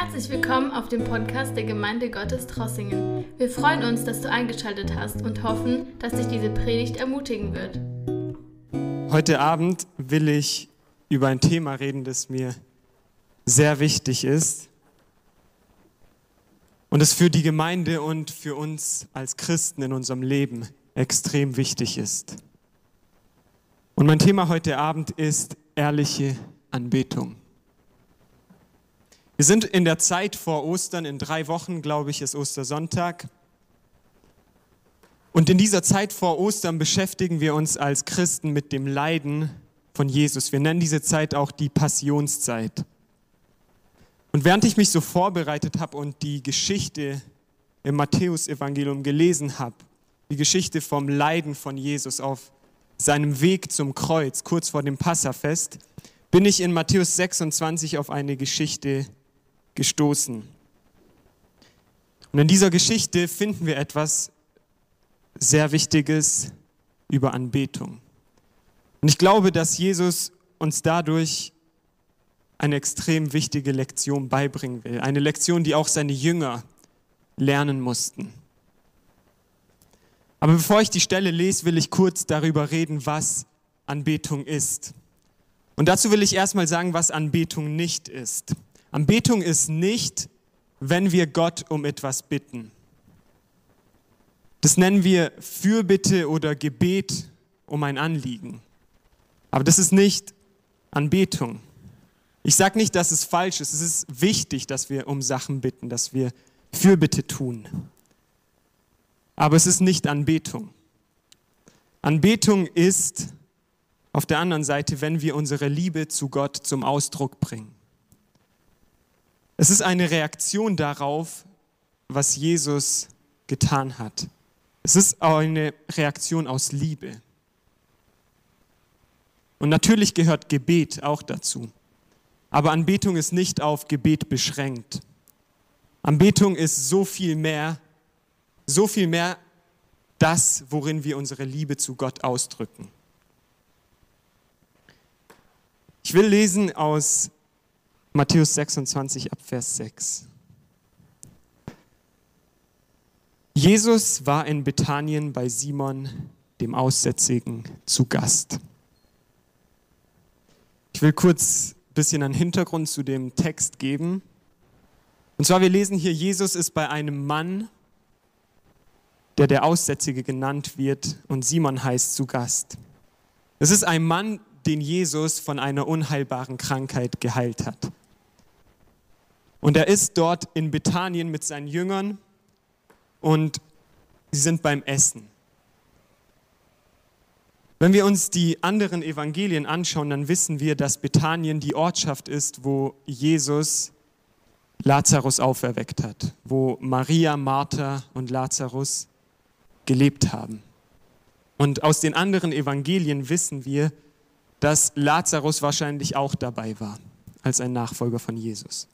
Herzlich willkommen auf dem Podcast der Gemeinde Gottes Trossingen. Wir freuen uns, dass du eingeschaltet hast und hoffen, dass dich diese Predigt ermutigen wird. Heute Abend will ich über ein Thema reden, das mir sehr wichtig ist und es für die Gemeinde und für uns als Christen in unserem Leben extrem wichtig ist. Und mein Thema heute Abend ist ehrliche Anbetung. Wir sind in der Zeit vor Ostern, in drei Wochen, glaube ich, ist Ostersonntag. Und in dieser Zeit vor Ostern beschäftigen wir uns als Christen mit dem Leiden von Jesus. Wir nennen diese Zeit auch die Passionszeit. Und während ich mich so vorbereitet habe und die Geschichte im Matthäusevangelium gelesen habe, die Geschichte vom Leiden von Jesus auf seinem Weg zum Kreuz, kurz vor dem Passafest, bin ich in Matthäus 26 auf eine Geschichte gestoßen. Und in dieser Geschichte finden wir etwas sehr Wichtiges über Anbetung. Und ich glaube, dass Jesus uns dadurch eine extrem wichtige Lektion beibringen will. Eine Lektion, die auch seine Jünger lernen mussten. Aber bevor ich die Stelle lese, will ich kurz darüber reden, was Anbetung ist. Und dazu will ich erstmal sagen, was Anbetung nicht ist. Anbetung ist nicht, wenn wir Gott um etwas bitten. Das nennen wir Fürbitte oder Gebet um ein Anliegen. Aber das ist nicht Anbetung. Ich sage nicht, dass es falsch ist. Es ist wichtig, dass wir um Sachen bitten, dass wir Fürbitte tun. Aber es ist nicht Anbetung. Anbetung ist auf der anderen Seite, wenn wir unsere Liebe zu Gott zum Ausdruck bringen. Es ist eine Reaktion darauf, was Jesus getan hat. Es ist eine Reaktion aus Liebe. Und natürlich gehört Gebet auch dazu. Aber Anbetung ist nicht auf Gebet beschränkt. Anbetung ist so viel mehr, so viel mehr das, worin wir unsere Liebe zu Gott ausdrücken. Ich will lesen aus Matthäus 26 ab Vers 6. Jesus war in Bethanien bei Simon, dem Aussätzigen, zu Gast. Ich will kurz ein bisschen einen Hintergrund zu dem Text geben. Und zwar, wir lesen hier, Jesus ist bei einem Mann, der der Aussätzige genannt wird und Simon heißt zu Gast. Es ist ein Mann, den Jesus von einer unheilbaren Krankheit geheilt hat. Und er ist dort in Bethanien mit seinen Jüngern und sie sind beim Essen. Wenn wir uns die anderen Evangelien anschauen, dann wissen wir, dass Bethanien die Ortschaft ist, wo Jesus Lazarus auferweckt hat, wo Maria, Martha und Lazarus gelebt haben. Und aus den anderen Evangelien wissen wir, dass Lazarus wahrscheinlich auch dabei war als ein Nachfolger von Jesus.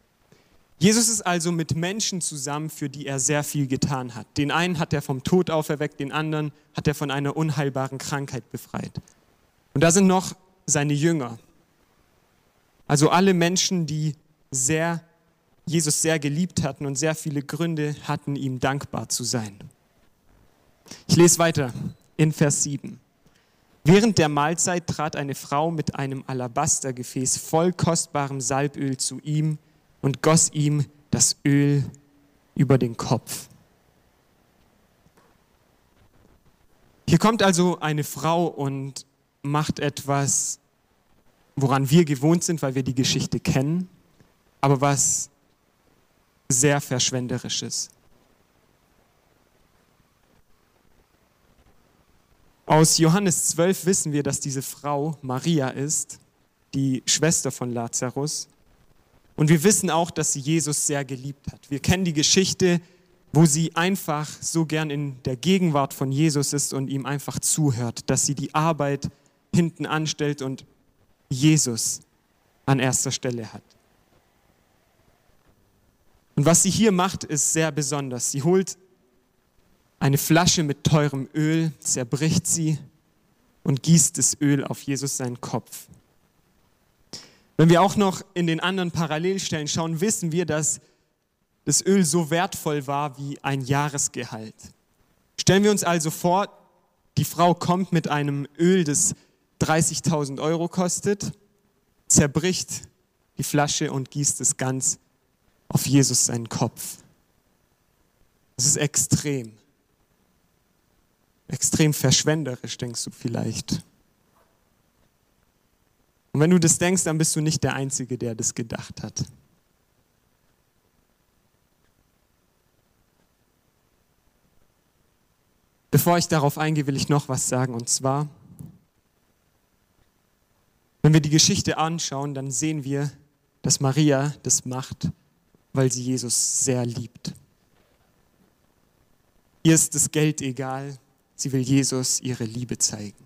Jesus ist also mit Menschen zusammen, für die er sehr viel getan hat. Den einen hat er vom Tod auferweckt, den anderen hat er von einer unheilbaren Krankheit befreit. Und da sind noch seine Jünger. Also alle Menschen, die sehr, Jesus sehr geliebt hatten und sehr viele Gründe hatten, ihm dankbar zu sein. Ich lese weiter in Vers 7. Während der Mahlzeit trat eine Frau mit einem Alabastergefäß voll kostbarem Salböl zu ihm und goss ihm das Öl über den Kopf. Hier kommt also eine Frau und macht etwas, woran wir gewohnt sind, weil wir die Geschichte kennen, aber was sehr verschwenderisch Aus Johannes 12 wissen wir, dass diese Frau Maria ist, die Schwester von Lazarus. Und wir wissen auch, dass sie Jesus sehr geliebt hat. Wir kennen die Geschichte, wo sie einfach so gern in der Gegenwart von Jesus ist und ihm einfach zuhört, dass sie die Arbeit hinten anstellt und Jesus an erster Stelle hat. Und was sie hier macht, ist sehr besonders. Sie holt eine Flasche mit teurem Öl, zerbricht sie und gießt das Öl auf Jesus seinen Kopf. Wenn wir auch noch in den anderen Parallelstellen schauen, wissen wir, dass das Öl so wertvoll war wie ein Jahresgehalt. Stellen wir uns also vor, die Frau kommt mit einem Öl, das 30.000 Euro kostet, zerbricht die Flasche und gießt es ganz auf Jesus seinen Kopf. Das ist extrem. Extrem verschwenderisch, denkst du vielleicht. Und wenn du das denkst, dann bist du nicht der Einzige, der das gedacht hat. Bevor ich darauf eingehe, will ich noch was sagen. Und zwar, wenn wir die Geschichte anschauen, dann sehen wir, dass Maria das macht, weil sie Jesus sehr liebt. Ihr ist das Geld egal. Sie will Jesus ihre Liebe zeigen.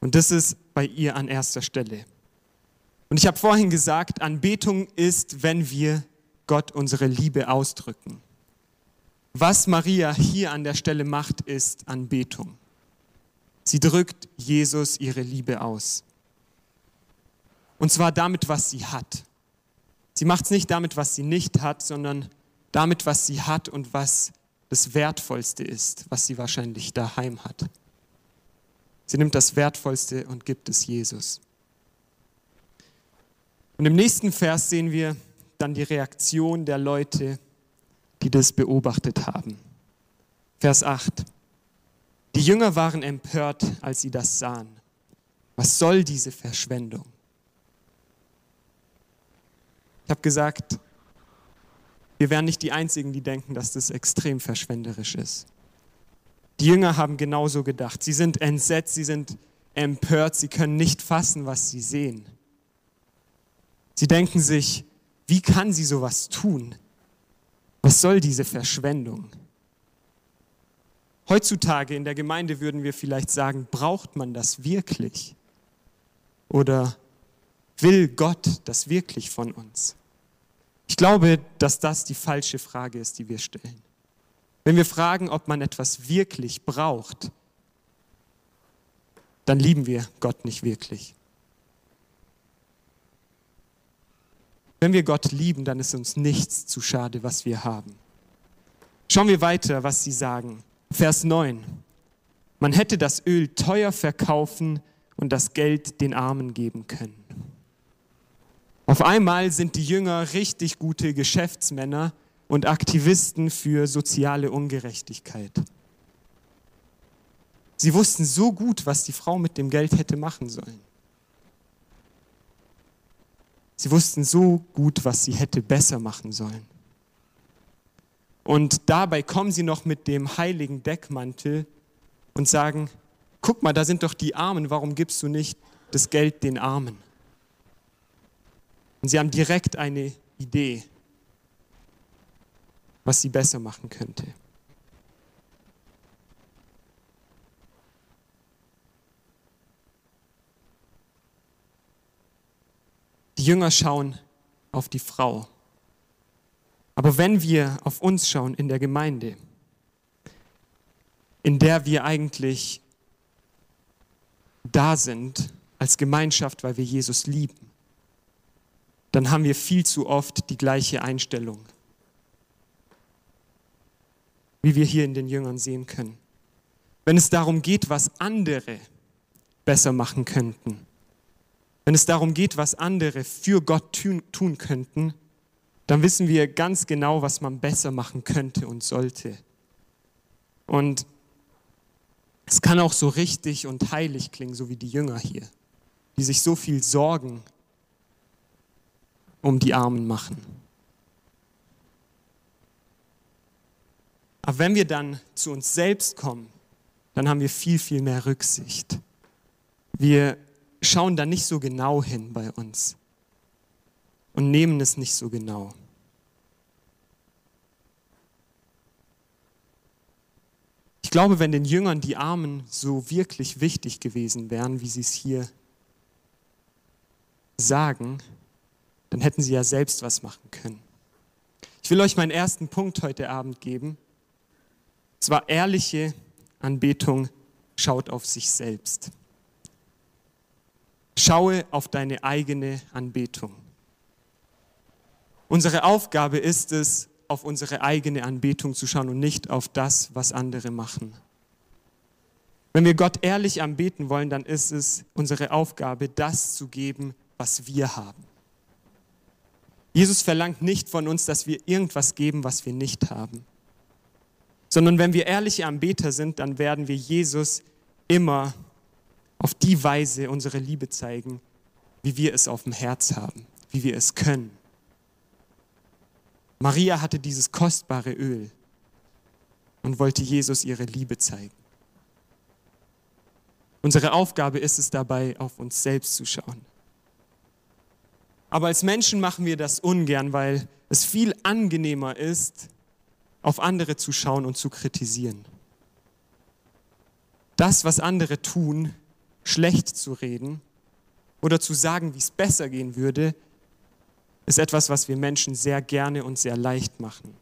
Und das ist bei ihr an erster Stelle. Und ich habe vorhin gesagt, Anbetung ist, wenn wir Gott unsere Liebe ausdrücken. Was Maria hier an der Stelle macht, ist Anbetung. Sie drückt Jesus ihre Liebe aus. Und zwar damit, was sie hat. Sie macht es nicht damit, was sie nicht hat, sondern damit, was sie hat und was das Wertvollste ist, was sie wahrscheinlich daheim hat. Sie nimmt das Wertvollste und gibt es Jesus. Und im nächsten Vers sehen wir dann die Reaktion der Leute, die das beobachtet haben. Vers 8. Die Jünger waren empört, als sie das sahen. Was soll diese Verschwendung? Ich habe gesagt, wir wären nicht die Einzigen, die denken, dass das extrem verschwenderisch ist. Die Jünger haben genauso gedacht. Sie sind entsetzt, sie sind empört, sie können nicht fassen, was sie sehen. Sie denken sich, wie kann sie sowas tun? Was soll diese Verschwendung? Heutzutage in der Gemeinde würden wir vielleicht sagen, braucht man das wirklich? Oder will Gott das wirklich von uns? Ich glaube, dass das die falsche Frage ist, die wir stellen. Wenn wir fragen, ob man etwas wirklich braucht, dann lieben wir Gott nicht wirklich. Wenn wir Gott lieben, dann ist uns nichts zu schade, was wir haben. Schauen wir weiter, was sie sagen. Vers 9. Man hätte das Öl teuer verkaufen und das Geld den Armen geben können. Auf einmal sind die Jünger richtig gute Geschäftsmänner und Aktivisten für soziale Ungerechtigkeit. Sie wussten so gut, was die Frau mit dem Geld hätte machen sollen. Sie wussten so gut, was sie hätte besser machen sollen. Und dabei kommen sie noch mit dem heiligen Deckmantel und sagen, guck mal, da sind doch die Armen, warum gibst du nicht das Geld den Armen? Und sie haben direkt eine Idee, was sie besser machen könnte. Die Jünger schauen auf die Frau. Aber wenn wir auf uns schauen in der Gemeinde, in der wir eigentlich da sind als Gemeinschaft, weil wir Jesus lieben, dann haben wir viel zu oft die gleiche Einstellung, wie wir hier in den Jüngern sehen können. Wenn es darum geht, was andere besser machen könnten, wenn es darum geht, was andere für Gott tun könnten, dann wissen wir ganz genau, was man besser machen könnte und sollte. Und es kann auch so richtig und heilig klingen, so wie die Jünger hier, die sich so viel Sorgen um die Armen machen. Aber wenn wir dann zu uns selbst kommen, dann haben wir viel, viel mehr Rücksicht. Wir schauen da nicht so genau hin bei uns und nehmen es nicht so genau. Ich glaube, wenn den Jüngern die Armen so wirklich wichtig gewesen wären, wie sie es hier sagen, dann hätten sie ja selbst was machen können. Ich will euch meinen ersten Punkt heute Abend geben. Es war ehrliche Anbetung, schaut auf sich selbst. Schaue auf deine eigene Anbetung. Unsere Aufgabe ist es, auf unsere eigene Anbetung zu schauen und nicht auf das, was andere machen. Wenn wir Gott ehrlich anbeten wollen, dann ist es unsere Aufgabe, das zu geben, was wir haben. Jesus verlangt nicht von uns, dass wir irgendwas geben, was wir nicht haben, sondern wenn wir ehrliche Anbeter sind, dann werden wir Jesus immer auf die Weise unsere Liebe zeigen, wie wir es auf dem Herz haben, wie wir es können. Maria hatte dieses kostbare Öl und wollte Jesus ihre Liebe zeigen. Unsere Aufgabe ist es dabei, auf uns selbst zu schauen. Aber als Menschen machen wir das ungern, weil es viel angenehmer ist, auf andere zu schauen und zu kritisieren. Das, was andere tun, schlecht zu reden oder zu sagen, wie es besser gehen würde, ist etwas, was wir Menschen sehr gerne und sehr leicht machen.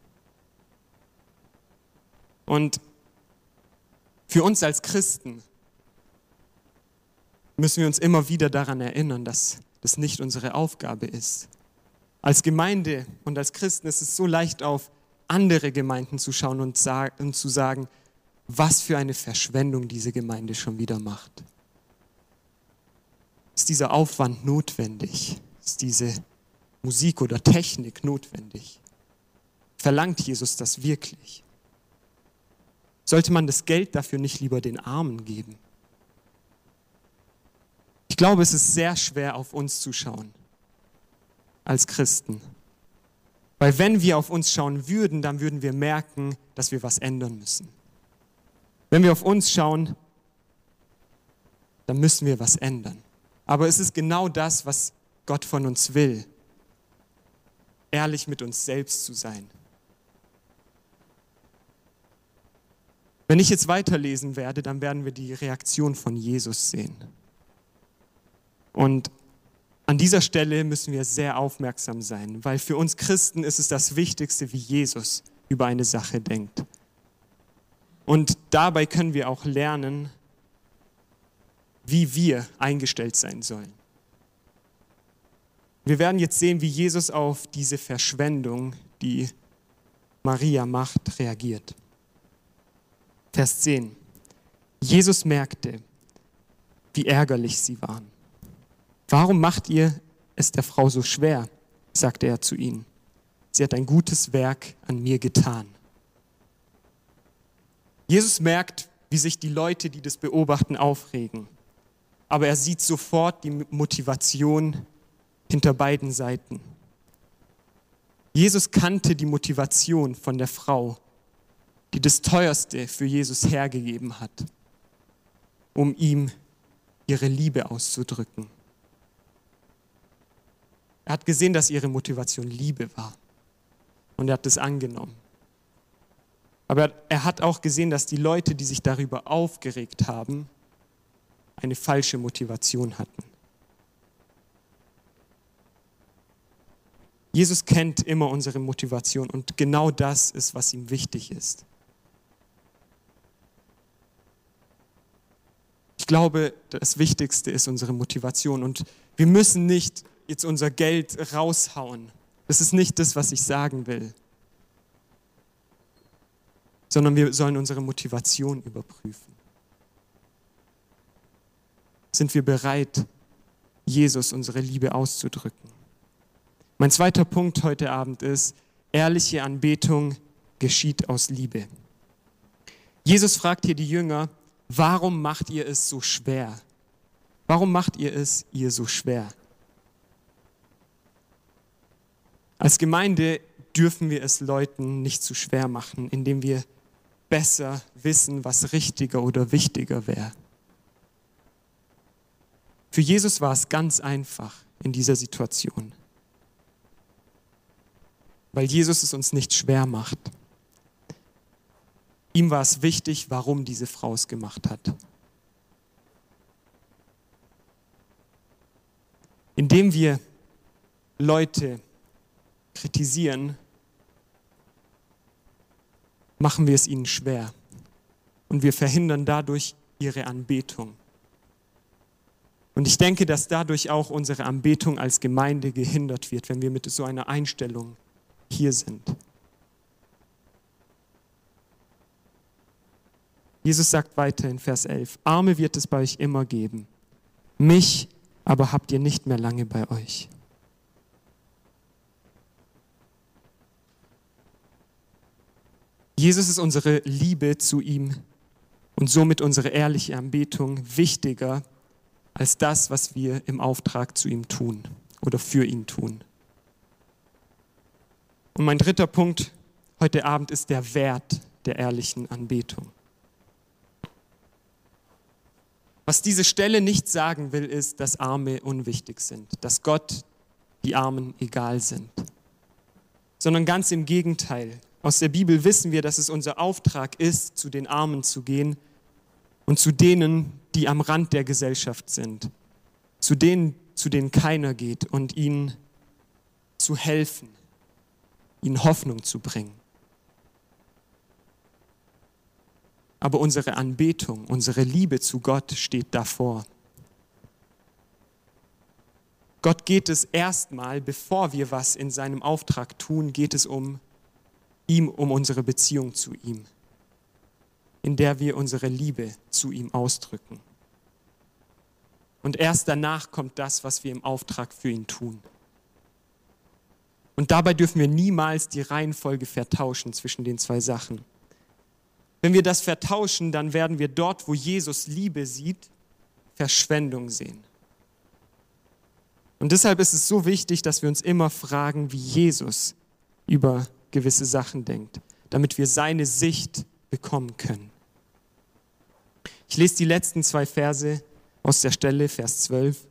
Und für uns als Christen müssen wir uns immer wieder daran erinnern, dass das nicht unsere Aufgabe ist. Als Gemeinde und als Christen ist es so leicht auf andere Gemeinden zu schauen und, und zu sagen, was für eine Verschwendung diese Gemeinde schon wieder macht. Ist dieser Aufwand notwendig? Ist diese Musik oder Technik notwendig? Verlangt Jesus das wirklich? Sollte man das Geld dafür nicht lieber den Armen geben? Ich glaube, es ist sehr schwer, auf uns zu schauen als Christen. Weil wenn wir auf uns schauen würden, dann würden wir merken, dass wir was ändern müssen. Wenn wir auf uns schauen, dann müssen wir was ändern. Aber es ist genau das, was Gott von uns will. Ehrlich mit uns selbst zu sein. Wenn ich jetzt weiterlesen werde, dann werden wir die Reaktion von Jesus sehen. Und an dieser Stelle müssen wir sehr aufmerksam sein, weil für uns Christen ist es das Wichtigste, wie Jesus über eine Sache denkt. Und dabei können wir auch lernen, wie wir eingestellt sein sollen. Wir werden jetzt sehen, wie Jesus auf diese Verschwendung, die Maria macht, reagiert. Vers 10. Jesus merkte, wie ärgerlich sie waren. Warum macht ihr es der Frau so schwer? sagte er zu ihnen. Sie hat ein gutes Werk an mir getan. Jesus merkt, wie sich die Leute, die das beobachten, aufregen. Aber er sieht sofort die Motivation hinter beiden Seiten. Jesus kannte die Motivation von der Frau, die das Teuerste für Jesus hergegeben hat, um ihm ihre Liebe auszudrücken. Er hat gesehen, dass ihre Motivation Liebe war. Und er hat das angenommen. Aber er hat auch gesehen, dass die Leute, die sich darüber aufgeregt haben, eine falsche Motivation hatten. Jesus kennt immer unsere Motivation und genau das ist, was ihm wichtig ist. Ich glaube, das Wichtigste ist unsere Motivation und wir müssen nicht jetzt unser Geld raushauen. Das ist nicht das, was ich sagen will. Sondern wir sollen unsere Motivation überprüfen. Sind wir bereit, Jesus unsere Liebe auszudrücken? Mein zweiter Punkt heute Abend ist, ehrliche Anbetung geschieht aus Liebe. Jesus fragt hier die Jünger, warum macht ihr es so schwer? Warum macht ihr es ihr so schwer? Als Gemeinde dürfen wir es Leuten nicht zu schwer machen, indem wir besser wissen, was richtiger oder wichtiger wäre. Für Jesus war es ganz einfach in dieser Situation, weil Jesus es uns nicht schwer macht. Ihm war es wichtig, warum diese Frau es gemacht hat. Indem wir Leute kritisieren, machen wir es ihnen schwer und wir verhindern dadurch ihre Anbetung. Und ich denke, dass dadurch auch unsere Anbetung als Gemeinde gehindert wird, wenn wir mit so einer Einstellung hier sind. Jesus sagt weiter in Vers 11, Arme wird es bei euch immer geben, mich aber habt ihr nicht mehr lange bei euch. Jesus ist unsere Liebe zu ihm und somit unsere ehrliche Anbetung wichtiger als das, was wir im Auftrag zu ihm tun oder für ihn tun. Und mein dritter Punkt heute Abend ist der Wert der ehrlichen Anbetung. Was diese Stelle nicht sagen will, ist, dass Arme unwichtig sind, dass Gott die Armen egal sind, sondern ganz im Gegenteil. Aus der Bibel wissen wir, dass es unser Auftrag ist, zu den Armen zu gehen und zu denen, die am Rand der Gesellschaft sind, zu denen, zu denen keiner geht und ihnen zu helfen, ihnen Hoffnung zu bringen. aber unsere Anbetung, unsere Liebe zu Gott steht davor. Gott geht es erstmal, bevor wir was in seinem Auftrag tun, geht es um ihm, um unsere Beziehung zu ihm, in der wir unsere Liebe zu ihm ausdrücken. Und erst danach kommt das, was wir im Auftrag für ihn tun. Und dabei dürfen wir niemals die Reihenfolge vertauschen zwischen den zwei Sachen. Wenn wir das vertauschen, dann werden wir dort, wo Jesus Liebe sieht, Verschwendung sehen. Und deshalb ist es so wichtig, dass wir uns immer fragen, wie Jesus über gewisse Sachen denkt, damit wir seine Sicht bekommen können. Ich lese die letzten zwei Verse aus der Stelle, Vers 12.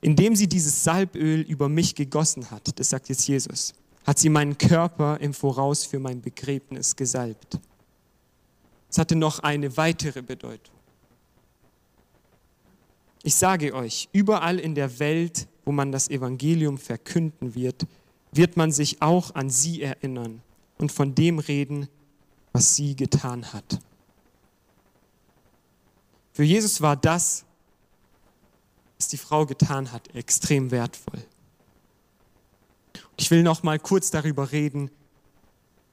Indem sie dieses Salböl über mich gegossen hat, das sagt jetzt Jesus, hat sie meinen Körper im Voraus für mein Begräbnis gesalbt. Es hatte noch eine weitere Bedeutung. Ich sage euch, überall in der Welt, wo man das Evangelium verkünden wird, wird man sich auch an sie erinnern und von dem reden, was sie getan hat. Für Jesus war das, was die Frau getan hat, extrem wertvoll. Ich will noch mal kurz darüber reden,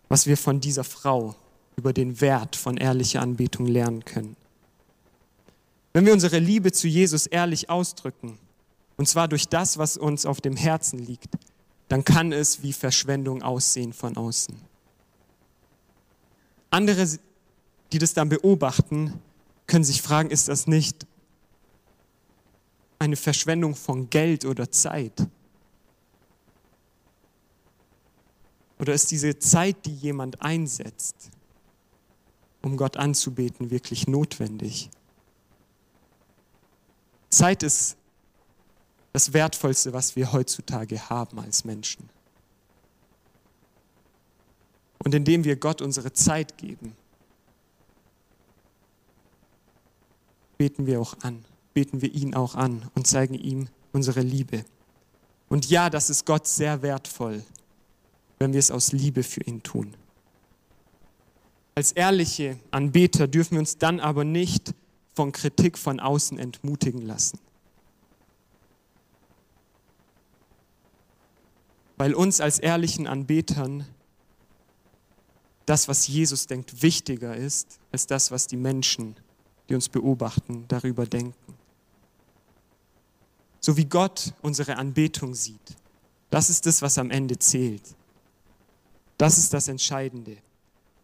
was wir von dieser Frau über den Wert von ehrlicher Anbetung lernen können. Wenn wir unsere Liebe zu Jesus ehrlich ausdrücken, und zwar durch das, was uns auf dem Herzen liegt, dann kann es wie Verschwendung aussehen von außen. Andere, die das dann beobachten, können sich fragen, ist das nicht eine Verschwendung von Geld oder Zeit? Oder ist diese Zeit, die jemand einsetzt, um Gott anzubeten, wirklich notwendig. Zeit ist das Wertvollste, was wir heutzutage haben als Menschen. Und indem wir Gott unsere Zeit geben, beten wir auch an, beten wir ihn auch an und zeigen ihm unsere Liebe. Und ja, das ist Gott sehr wertvoll, wenn wir es aus Liebe für ihn tun. Als ehrliche Anbeter dürfen wir uns dann aber nicht von Kritik von außen entmutigen lassen. Weil uns als ehrlichen Anbetern das, was Jesus denkt, wichtiger ist als das, was die Menschen, die uns beobachten, darüber denken. So wie Gott unsere Anbetung sieht. Das ist das, was am Ende zählt. Das ist das Entscheidende.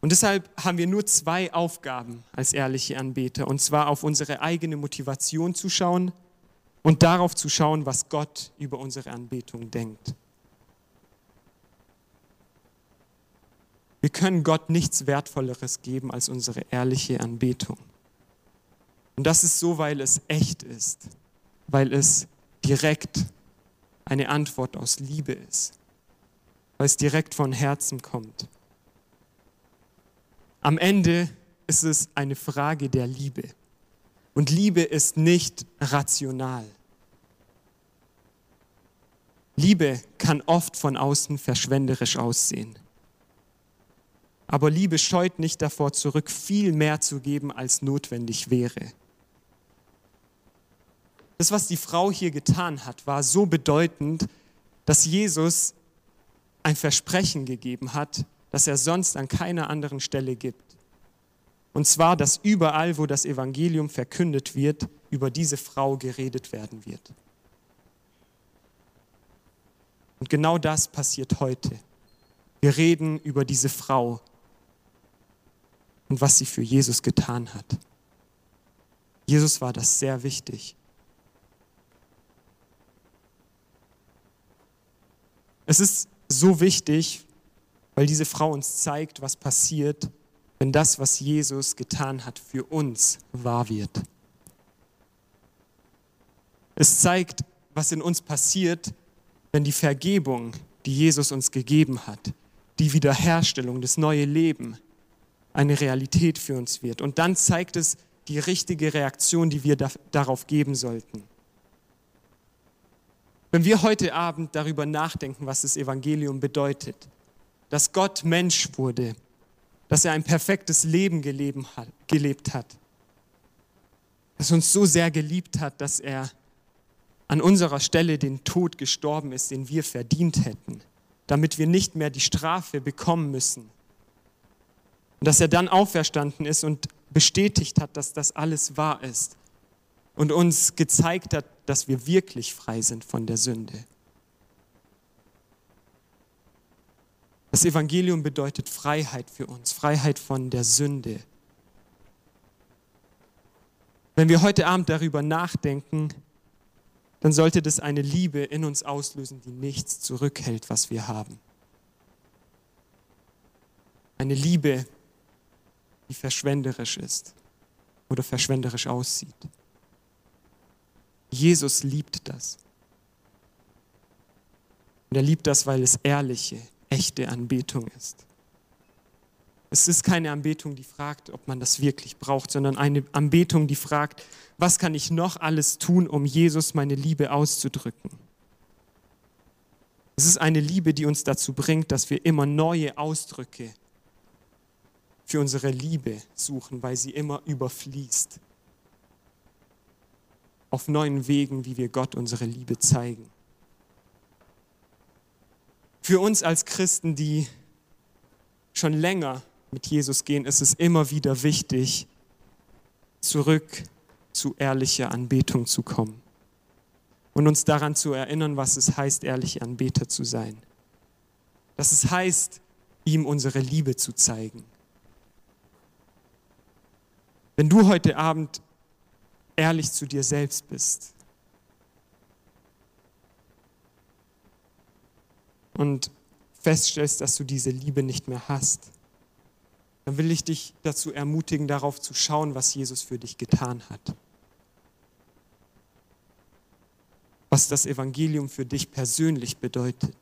Und deshalb haben wir nur zwei Aufgaben als ehrliche Anbeter. Und zwar auf unsere eigene Motivation zu schauen und darauf zu schauen, was Gott über unsere Anbetung denkt. Wir können Gott nichts Wertvolleres geben als unsere ehrliche Anbetung. Und das ist so, weil es echt ist, weil es direkt eine Antwort aus Liebe ist, weil es direkt von Herzen kommt. Am Ende ist es eine Frage der Liebe. Und Liebe ist nicht rational. Liebe kann oft von außen verschwenderisch aussehen. Aber Liebe scheut nicht davor zurück, viel mehr zu geben, als notwendig wäre. Das, was die Frau hier getan hat, war so bedeutend, dass Jesus ein Versprechen gegeben hat, das er sonst an keiner anderen Stelle gibt. Und zwar, dass überall, wo das Evangelium verkündet wird, über diese Frau geredet werden wird. Und genau das passiert heute. Wir reden über diese Frau und was sie für Jesus getan hat. Jesus war das sehr wichtig. Es ist so wichtig, weil diese Frau uns zeigt, was passiert, wenn das, was Jesus getan hat, für uns wahr wird. Es zeigt, was in uns passiert, wenn die Vergebung, die Jesus uns gegeben hat, die Wiederherstellung, das neue Leben eine Realität für uns wird. Und dann zeigt es die richtige Reaktion, die wir da, darauf geben sollten. Wenn wir heute Abend darüber nachdenken, was das Evangelium bedeutet, dass Gott Mensch wurde, dass er ein perfektes Leben gelebt hat, dass er uns so sehr geliebt hat, dass er an unserer Stelle den Tod gestorben ist, den wir verdient hätten, damit wir nicht mehr die Strafe bekommen müssen. Und dass er dann auferstanden ist und bestätigt hat, dass das alles wahr ist und uns gezeigt hat, dass wir wirklich frei sind von der Sünde. Das Evangelium bedeutet Freiheit für uns, Freiheit von der Sünde. Wenn wir heute Abend darüber nachdenken, dann sollte das eine Liebe in uns auslösen, die nichts zurückhält, was wir haben. Eine Liebe, die verschwenderisch ist oder verschwenderisch aussieht. Jesus liebt das. Und er liebt das, weil es ehrliche, echte Anbetung ist. Es ist keine Anbetung, die fragt, ob man das wirklich braucht, sondern eine Anbetung, die fragt, was kann ich noch alles tun, um Jesus meine Liebe auszudrücken? Es ist eine Liebe, die uns dazu bringt, dass wir immer neue Ausdrücke für unsere Liebe suchen, weil sie immer überfließt. Auf neuen Wegen, wie wir Gott unsere Liebe zeigen. Für uns als Christen, die schon länger mit Jesus gehen, ist es immer wieder wichtig, zurück zu ehrlicher Anbetung zu kommen und uns daran zu erinnern, was es heißt, ehrliche Anbeter zu sein. Dass es heißt, ihm unsere Liebe zu zeigen. Wenn du heute Abend ehrlich zu dir selbst bist und feststellst, dass du diese Liebe nicht mehr hast, dann will ich dich dazu ermutigen, darauf zu schauen, was Jesus für dich getan hat. Was das Evangelium für dich persönlich bedeutet.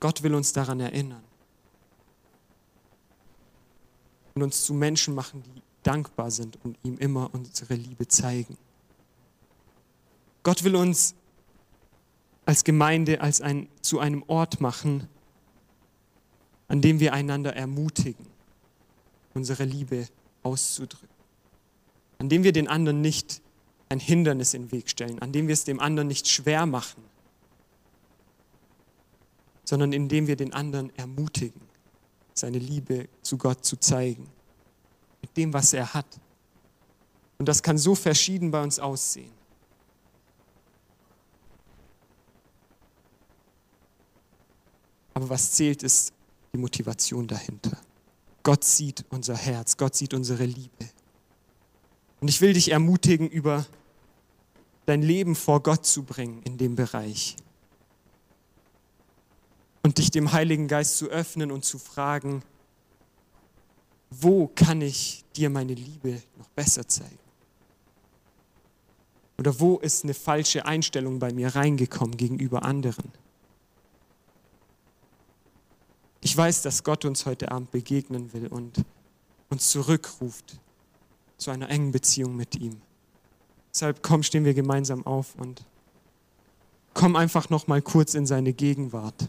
Gott will uns daran erinnern und uns zu Menschen machen, die dankbar sind und ihm immer unsere Liebe zeigen. Gott will uns als Gemeinde als ein, zu einem Ort machen, an dem wir einander ermutigen, unsere Liebe auszudrücken, an dem wir den anderen nicht ein Hindernis in den Weg stellen, an dem wir es dem anderen nicht schwer machen, sondern indem wir den anderen ermutigen, seine Liebe zu Gott zu zeigen, mit dem, was er hat. Und das kann so verschieden bei uns aussehen. Aber was zählt, ist die Motivation dahinter. Gott sieht unser Herz, Gott sieht unsere Liebe. Und ich will dich ermutigen, über dein Leben vor Gott zu bringen in dem Bereich. Und dich dem Heiligen Geist zu öffnen und zu fragen, wo kann ich dir meine Liebe noch besser zeigen? Oder wo ist eine falsche Einstellung bei mir reingekommen gegenüber anderen? Ich weiß, dass Gott uns heute Abend begegnen will und uns zurückruft zu einer engen Beziehung mit ihm. Deshalb komm, stehen wir gemeinsam auf und komm einfach noch mal kurz in seine Gegenwart.